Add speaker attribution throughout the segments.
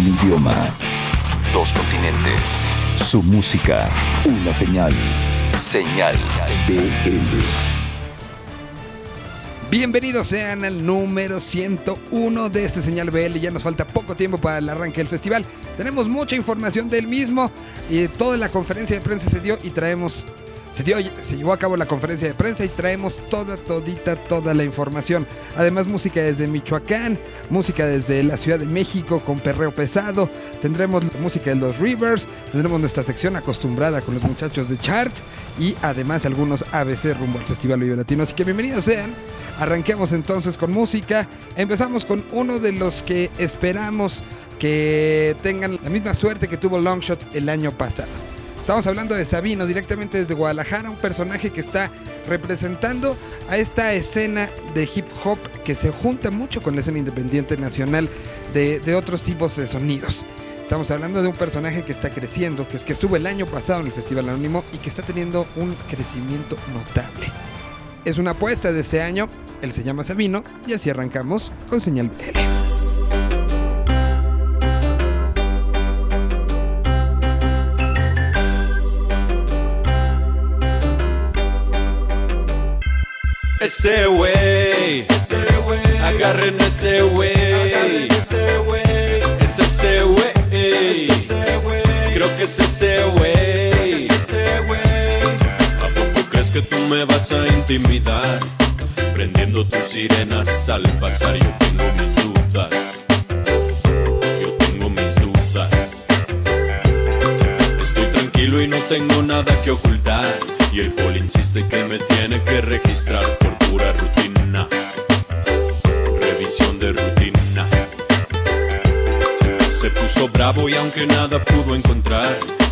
Speaker 1: Un idioma. Dos continentes. Su música. Una señal. Señal BL.
Speaker 2: Bienvenidos sean al número 101 de este Señal BL. Ya nos falta poco tiempo para el arranque del festival. Tenemos mucha información del mismo y toda la conferencia de prensa se dio y traemos se, se llevó a cabo la conferencia de prensa y traemos toda, todita, toda la información. Además, música desde Michoacán, música desde la Ciudad de México con perreo pesado. Tendremos música de los Rivers, tendremos nuestra sección acostumbrada con los muchachos de Chart y además algunos ABC rumbo al Festival Vive Latino. Así que bienvenidos sean. Arranquemos entonces con música. Empezamos con uno de los que esperamos que tengan la misma suerte que tuvo Longshot el año pasado. Estamos hablando de Sabino directamente desde Guadalajara, un personaje que está representando a esta escena de hip hop que se junta mucho con la escena independiente nacional de, otros tipos de sonidos. Estamos hablando de un personaje que está creciendo, que, que estuvo el año pasado en el Festival Anónimo y que está teniendo un crecimiento notable. Es una apuesta de este año, él se llama Sabino y así arrancamos con Señal BL.
Speaker 3: Ese wey, agarren ese wey, es ese wey, creo que es ese wey. ¿A poco crees que tú me vas a intimidar? Prendiendo tus sirenas al pasar, yo tengo mis dudas. Yo tengo mis dudas. Estoy tranquilo y no tengo nada que ocultar. Y el poli insiste que me tiene que registrar y aunque nada pudo encontrar,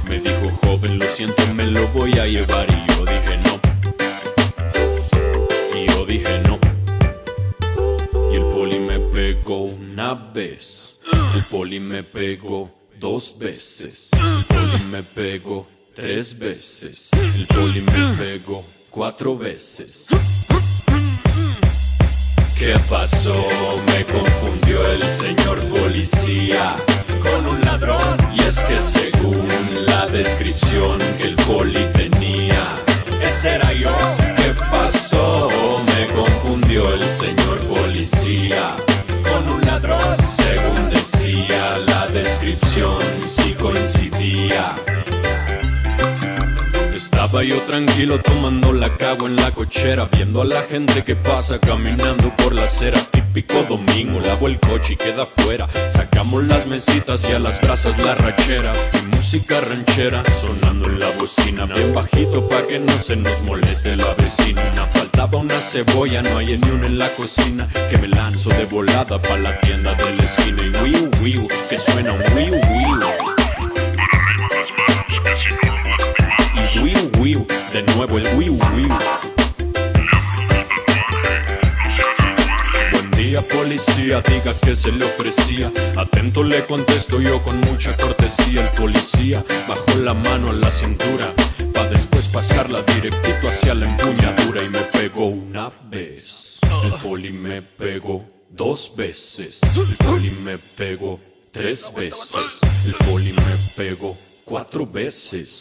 Speaker 3: me dijo joven, lo siento, me lo voy a llevar. Y yo dije no. Y yo dije no. Y el poli me pegó una vez. El poli me pegó dos veces. El poli me pegó tres veces. El poli me pegó cuatro veces. ¿Qué pasó? Me confundió el señor policía con un ladrón. Y es que según la descripción que el poli tenía, ese era yo. ¿Qué pasó? Me confundió el señor policía con un ladrón. Según decía la descripción, sí coincidía. Estaba yo tranquilo tomando la cago en la cochera, viendo a la gente que pasa caminando por la acera. Típico domingo, lavo el coche y queda fuera. Sacamos las mesitas y a las brasas la rachera. Y música ranchera sonando en la bocina, bien bajito pa' que no se nos moleste la vecina. Faltaba una cebolla, no hay ni una en la cocina. Que me lanzo de volada pa' la tienda de la esquina. Y wiu wiu, que suena un wiu wiu. Y wiu wiu, de nuevo el wiu wiu. Policía, diga que se le ofrecía. Atento le contesto yo con mucha cortesía. El policía bajó la mano a la cintura. Pa' después pasarla directito hacia la empuñadura. Y me pegó una vez. El poli me pegó dos veces. El poli me pegó tres veces. El poli me pegó cuatro veces.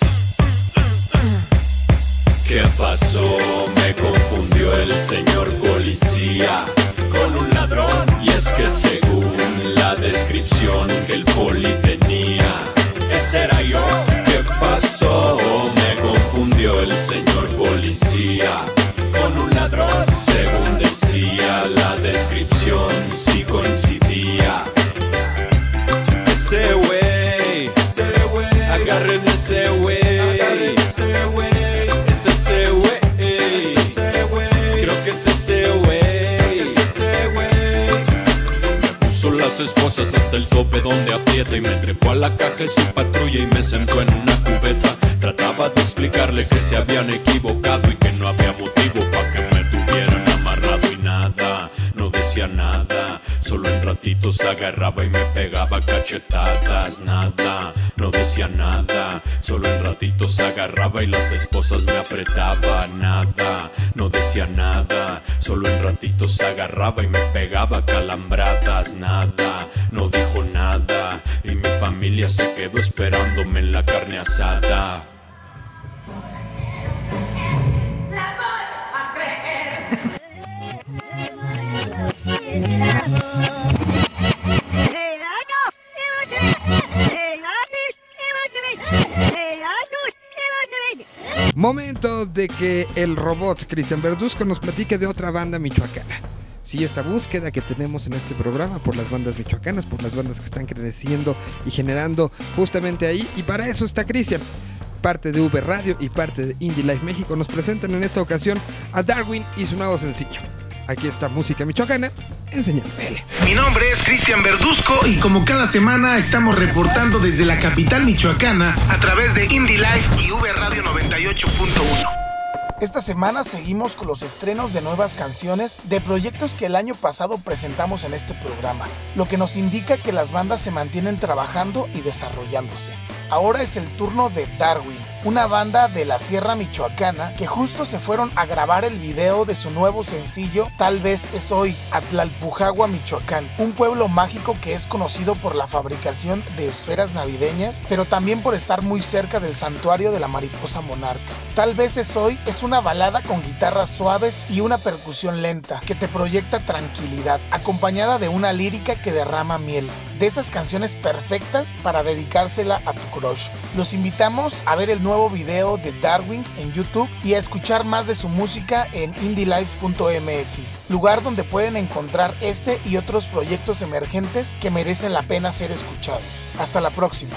Speaker 3: ¿Qué pasó? Me confundió el señor policía con un ladrón. Y es que según la descripción que el poli tenía, ese era yo. ¿Qué pasó? Me confundió el señor policía con un ladrón. Según decía la descripción, sí coincidía. Ese wey, agarren ese wey. Es esposas hasta el tope donde aprieta y me trepó a la caja de su patrulla y me sentó en una cubeta. Trataba de explicarle que se habían equivocado y que no había motivo para que me tuvieran amarrado y nada, no decía nada. Solo en ratitos agarraba y me pegaba cachetadas, nada, no decía nada. Solo en ratitos agarraba y las esposas me apretaban, nada, no decía nada. Solo en ratitos agarraba y me pegaba calambradas, nada, no dijo nada. Y me familia se quedó esperándome en la carne asada.
Speaker 2: Momento de que el robot Cristian Verduzco nos platique de otra banda michoacana. Sí, esta búsqueda que tenemos en este programa por las bandas michoacanas, por las bandas que están creciendo y generando justamente ahí. Y para eso está Cristian. Parte de V Radio y parte de Indie Life México nos presentan en esta ocasión a Darwin y su nuevo sencillo. Aquí está música michoacana en Señal BL.
Speaker 4: Mi nombre es Cristian Verduzco y como cada semana estamos reportando desde la capital michoacana a través de Indie Life y V Radio 98.1. Esta semana seguimos con los estrenos de nuevas canciones de proyectos que el año pasado presentamos en este programa, lo que nos indica que las bandas se mantienen trabajando y desarrollándose. Ahora es el turno de Darwin, una banda de la Sierra Michoacana que justo se fueron a grabar el video de su nuevo sencillo Tal vez es hoy, Atlalpujagua, Michoacán, un pueblo mágico que es conocido por la fabricación de esferas navideñas, pero también por estar muy cerca del santuario de la mariposa monarca. Tal vez es hoy es una balada con guitarras suaves y una percusión lenta que te proyecta tranquilidad, acompañada de una lírica que derrama miel de esas canciones perfectas para dedicársela a tu crush. Los invitamos a ver el nuevo video de Darwin en YouTube y a escuchar más de su música en indielife.mx, lugar donde pueden encontrar este y otros proyectos emergentes que merecen la pena ser escuchados. Hasta la próxima.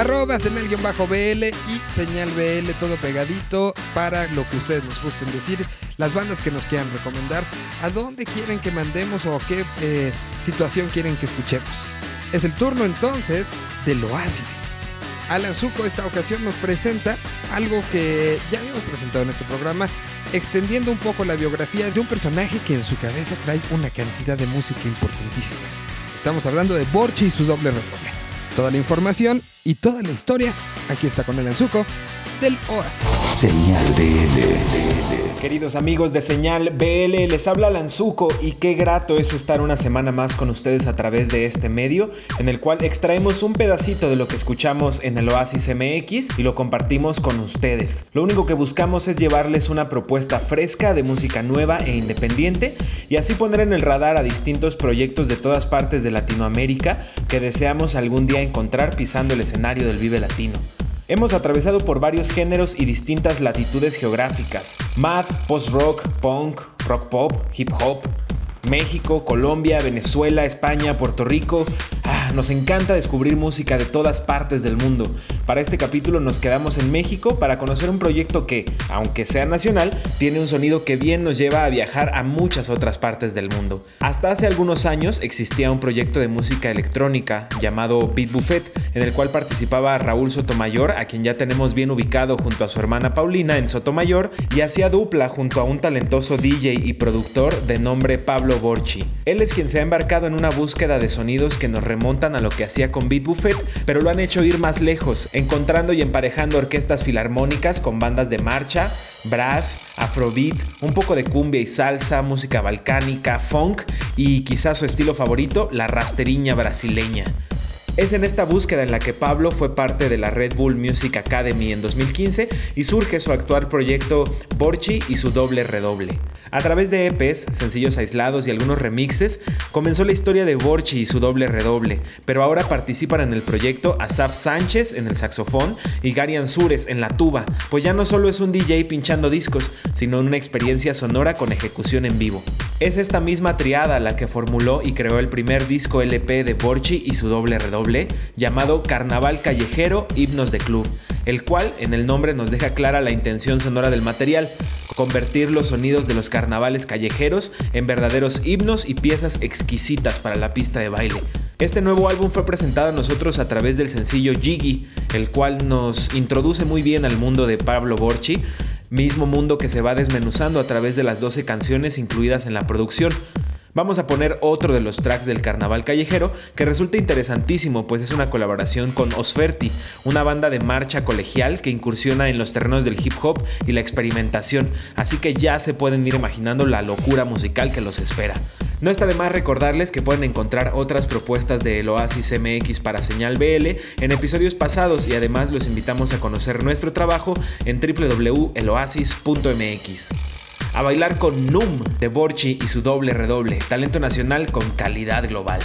Speaker 2: Arroba señal-bl y señal BL, todo pegadito para lo que ustedes nos gusten decir, las bandas que nos quieran recomendar, a dónde quieren que mandemos o qué eh, situación quieren que escuchemos. Es el turno entonces del Oasis. Alan Zuko esta ocasión nos presenta algo que ya habíamos presentado en este programa, extendiendo un poco la biografía de un personaje que en su cabeza trae una cantidad de música importantísima. Estamos hablando de Borchi y su doble redoble. Toda la información y toda la historia aquí está con el Anzuco del Oasis.
Speaker 1: Señal BL.
Speaker 5: Queridos amigos de Señal BL, les habla Lanzuco y qué grato es estar una semana más con ustedes a través de este medio, en el cual extraemos un pedacito de lo que escuchamos en el Oasis MX y lo compartimos con ustedes. Lo único que buscamos es llevarles una propuesta fresca de música nueva e independiente y así poner en el radar a distintos proyectos de todas partes de Latinoamérica que deseamos algún día encontrar pisando el escenario del Vive Latino. Hemos atravesado por varios géneros y distintas latitudes geográficas. Mad, post-rock, punk, rock pop, hip hop, México, Colombia, Venezuela, España, Puerto Rico. Ah, nos encanta descubrir música de todas partes del mundo. Para este capítulo nos quedamos en México para conocer un proyecto que, aunque sea nacional, tiene un sonido que bien nos lleva a viajar a muchas otras partes del mundo. Hasta hace algunos años existía un proyecto de música electrónica llamado Beat Buffet, en el cual participaba Raúl Sotomayor, a quien ya tenemos bien ubicado junto a su hermana Paulina en Sotomayor, y hacía dupla junto a un talentoso DJ y productor de nombre Pablo Borchi. Él es quien se ha embarcado en una búsqueda de sonidos que nos remontan a lo que hacía con Beat Buffet, pero lo han hecho ir más lejos, encontrando y emparejando orquestas filarmónicas con bandas de marcha, brass, afrobeat, un poco de cumbia y salsa, música balcánica, funk y quizás su estilo favorito, la rasteriña brasileña. Es en esta búsqueda en la que Pablo fue parte de la Red Bull Music Academy en 2015 y surge su actual proyecto Borchi y su doble redoble. A través de EPs, sencillos aislados y algunos remixes, comenzó la historia de Borchi y su doble redoble, pero ahora participan en el proyecto Asaf Sánchez en el saxofón y Gary Ansures en la tuba, pues ya no solo es un DJ pinchando discos, sino una experiencia sonora con ejecución en vivo. Es esta misma triada la que formuló y creó el primer disco LP de Borchi y su doble redoble, llamado Carnaval Callejero Himnos de Club, el cual en el nombre nos deja clara la intención sonora del material, convertir los sonidos de los carnavales callejeros en verdaderos himnos y piezas exquisitas para la pista de baile. Este nuevo álbum fue presentado a nosotros a través del sencillo Jiggy, el cual nos introduce muy bien al mundo de Pablo Borchi, mismo mundo que se va desmenuzando a través de las 12 canciones incluidas en la producción. Vamos a poner otro de los tracks del Carnaval Callejero que resulta interesantísimo pues es una colaboración con Osferti, una banda de marcha colegial que incursiona en los terrenos del hip hop y la experimentación, así que ya se pueden ir imaginando la locura musical que los espera. No está de más recordarles que pueden encontrar otras propuestas de El Oasis MX para Señal BL en episodios pasados y además los invitamos a conocer nuestro trabajo en www.eloasis.mx a bailar con Num de Borchi y su doble redoble, talento nacional con calidad global.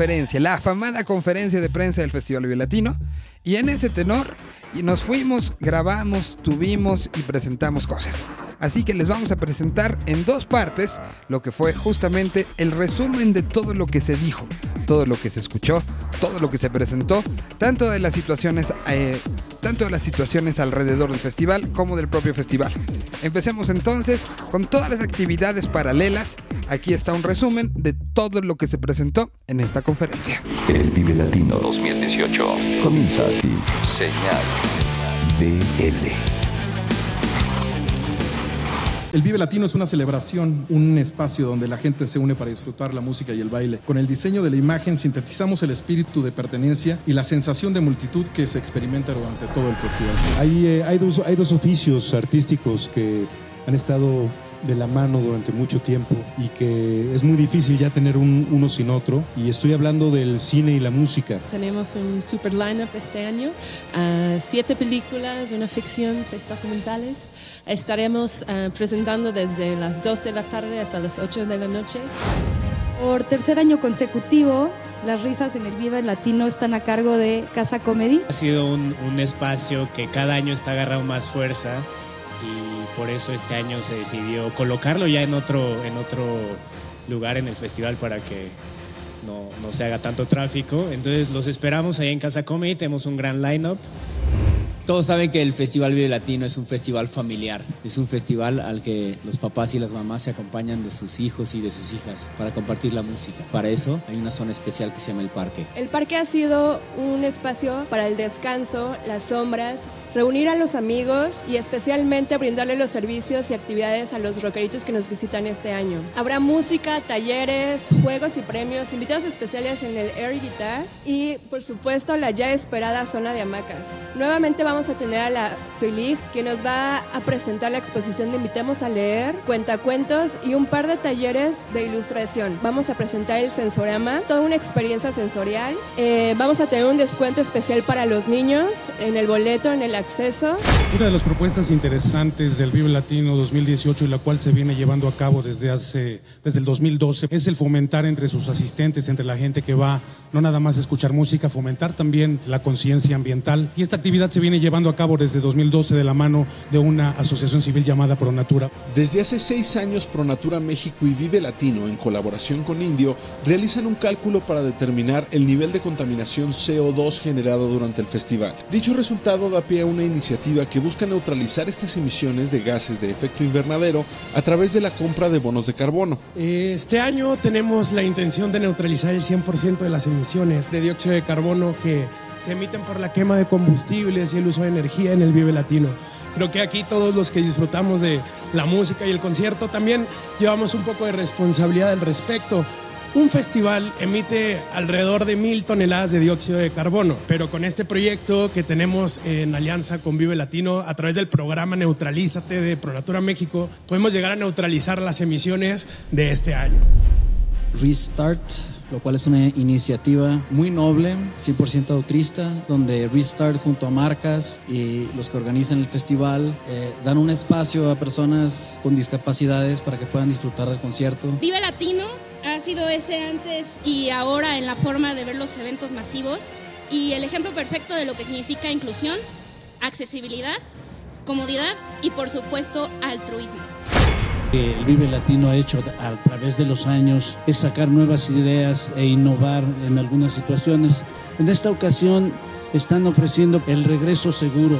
Speaker 2: La afamada conferencia de prensa del Festival Vive Latino. Y en ese tenor y nos fuimos, grabamos, tuvimos y presentamos cosas. Así que les vamos a presentar en dos partes lo que fue justamente el resumen de todo lo que se dijo, todo lo que se escuchó, todo lo que se presentó, tanto de las situaciones, eh, tanto de las situaciones alrededor del festival como del propio festival. Empecemos entonces con todas las actividades paralelas. Aquí está un resumen de todo lo que se presentó en esta conferencia.
Speaker 1: El Vive Latino 2018 comienza aquí. Señal BL.
Speaker 6: El Vive Latino es una celebración, un espacio donde la gente se une para disfrutar la música y el baile. Con el diseño de la imagen sintetizamos el espíritu de pertenencia y la sensación de multitud que se experimenta durante todo el festival.
Speaker 7: Hay, eh, hay, dos, oficios artísticos que han estado de la mano durante mucho tiempo y que es muy difícil ya tener un, uno sin otro. Y estoy hablando del cine y la música.
Speaker 8: Tenemos un super lineup este año, uh, siete películas, una ficción, seis documentales. Estaremos uh, presentando desde las 2 de la tarde hasta las 8 de la noche.
Speaker 9: Por tercer año consecutivo, las risas en el Viva Latino están a cargo de Casa Comedy.
Speaker 10: Ha sido un, un espacio que cada año está agarrando más fuerza por eso este año se decidió colocarlo ya en otro, en otro lugar en el festival para que no, no se haga tanto tráfico. Entonces los esperamos ahí en Casa Comedy, tenemos un gran lineup.
Speaker 11: Todos saben que el Festival Vive Latino es un festival familiar, es un festival al que los papás y las mamás se acompañan de sus hijos y de sus hijas para compartir la música. Para eso hay una zona especial que se llama el parque.
Speaker 8: El parque ha sido un espacio para el descanso, las sombras, reunir a los amigos y especialmente brindarle los servicios y actividades a los rockeritos que nos visitan este año. Habrá música, talleres, juegos y premios, invitados especiales en el Air Guitar y por supuesto la ya esperada zona de hamacas. Nuevamente vamos a tener a la Feliz que nos va a presentar la exposición de Invitemos a leer, cuentacuentos y un par de talleres de ilustración. Vamos a presentar el sensorama, toda una experiencia sensorial. Eh, vamos a tener un descuento especial para los niños en el boleto, en el acceso.
Speaker 6: Una de las propuestas interesantes del Vive Latino 2018 y la cual se viene llevando a cabo desde hace desde el 2012 es el fomentar entre sus asistentes, entre la gente que va no nada más escuchar música, fomentar también la conciencia ambiental y esta actividad se viene llevando a cabo desde 2012 de la mano de una asociación civil llamada Pronatura.
Speaker 12: Desde hace seis años Pronatura México y Vive Latino en colaboración con Indio realizan un cálculo para determinar el nivel de contaminación CO2 generado durante el festival. Dicho resultado da pie a una iniciativa que busca neutralizar estas emisiones de gases de efecto invernadero a través de la compra de bonos de carbono.
Speaker 13: Este año tenemos la intención de neutralizar el 100% de las emisiones de dióxido de carbono que se emiten por la quema de combustibles y el uso de energía en el Vive Latino. Creo que aquí todos los que disfrutamos de la música y el concierto también llevamos un poco de responsabilidad al respecto. Un festival emite alrededor de mil toneladas de dióxido de carbono, pero con este proyecto que tenemos en alianza con Vive Latino a través del programa Neutralízate de Pronatura México, podemos llegar a neutralizar las emisiones de este año.
Speaker 14: Restart lo cual es una iniciativa muy noble, 100% autrista, donde Restart junto a marcas y los que organizan el festival eh, dan un espacio a personas con discapacidades para que puedan disfrutar del concierto.
Speaker 15: Vive Latino ha sido ese antes y ahora en la forma de ver los eventos masivos y el ejemplo perfecto de lo que significa inclusión, accesibilidad, comodidad y por supuesto altruismo
Speaker 16: que el Vive Latino ha hecho a través de los años es sacar nuevas ideas e innovar en algunas situaciones. En esta ocasión están ofreciendo el regreso seguro.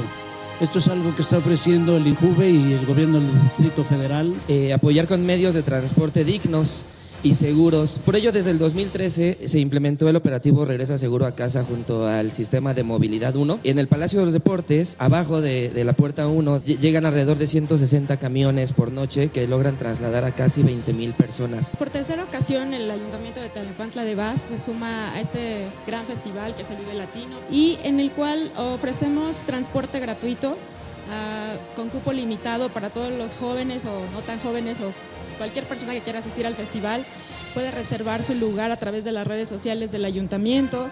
Speaker 16: Esto es algo que está ofreciendo el INJUVE y el gobierno del Distrito Federal.
Speaker 17: Eh, apoyar con medios de transporte dignos y seguros. Por ello, desde el 2013 se implementó el operativo Regresa Seguro a Casa junto al sistema de movilidad 1. En el Palacio de los Deportes, abajo de, la puerta 1, llegan alrededor de 160 camiones por noche que logran trasladar a casi 20 mil personas.
Speaker 18: Por tercera ocasión, el Ayuntamiento de Tlalnepantla de Vaz se suma a este gran festival que es el Vive Latino y en el cual ofrecemos transporte gratuito uh, con cupo limitado para todos los jóvenes o no tan jóvenes o cualquier persona que quiera asistir al festival puede reservar su lugar a través de las redes sociales del ayuntamiento.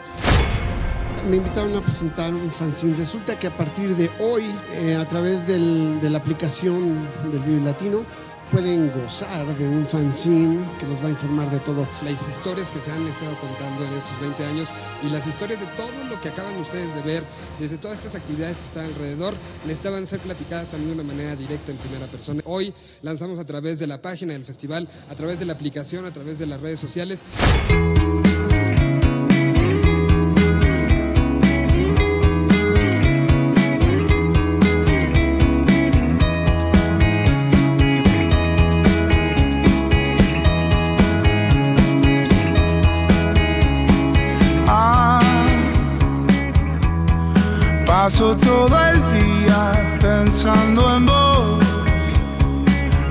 Speaker 19: Me invitaron a presentar un fanzine. Resulta que a partir de hoy, eh, a través de la aplicación del Vive Latino, pueden gozar de un fanzine que nos va a informar de todo.
Speaker 2: Las historias que se han estado contando en estos 20 años y las historias de todo lo que acaban ustedes de ver, desde todas estas actividades que están alrededor, necesitaban ser platicadas también de una manera directa en primera persona. Hoy lanzamos a través de la página del festival, a través de la aplicación, a través de las redes sociales.
Speaker 20: Paso todo el día pensando en vos.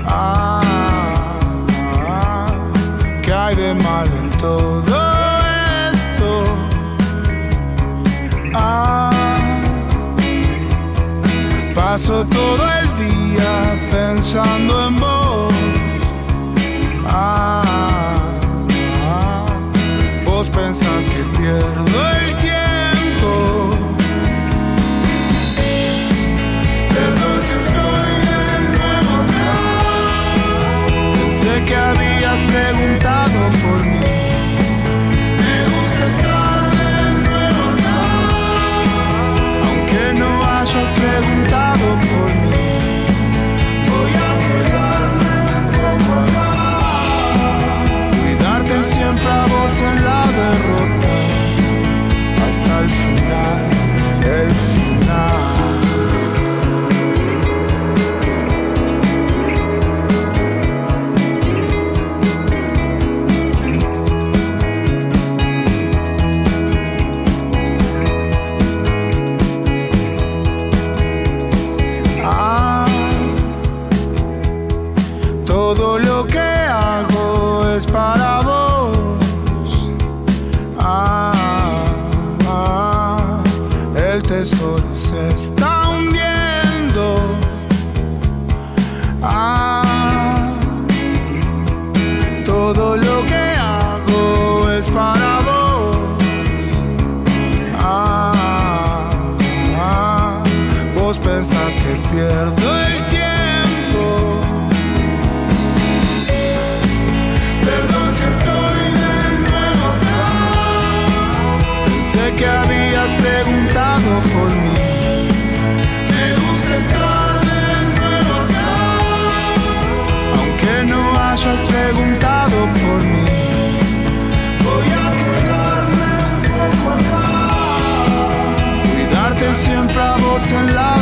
Speaker 20: Ah, ¿qué hay de malo en todo esto? Ah, paso todo el día pensando en vos. Todo lo que hago es para vos. Ah, ah, vos pensás que pierdo el tiempo. Perdón si estoy de nuevo acá. Pensé que habías preguntado por mí. Me gusta estar de nuevo acá. Aunque no hayas preguntado Vos en la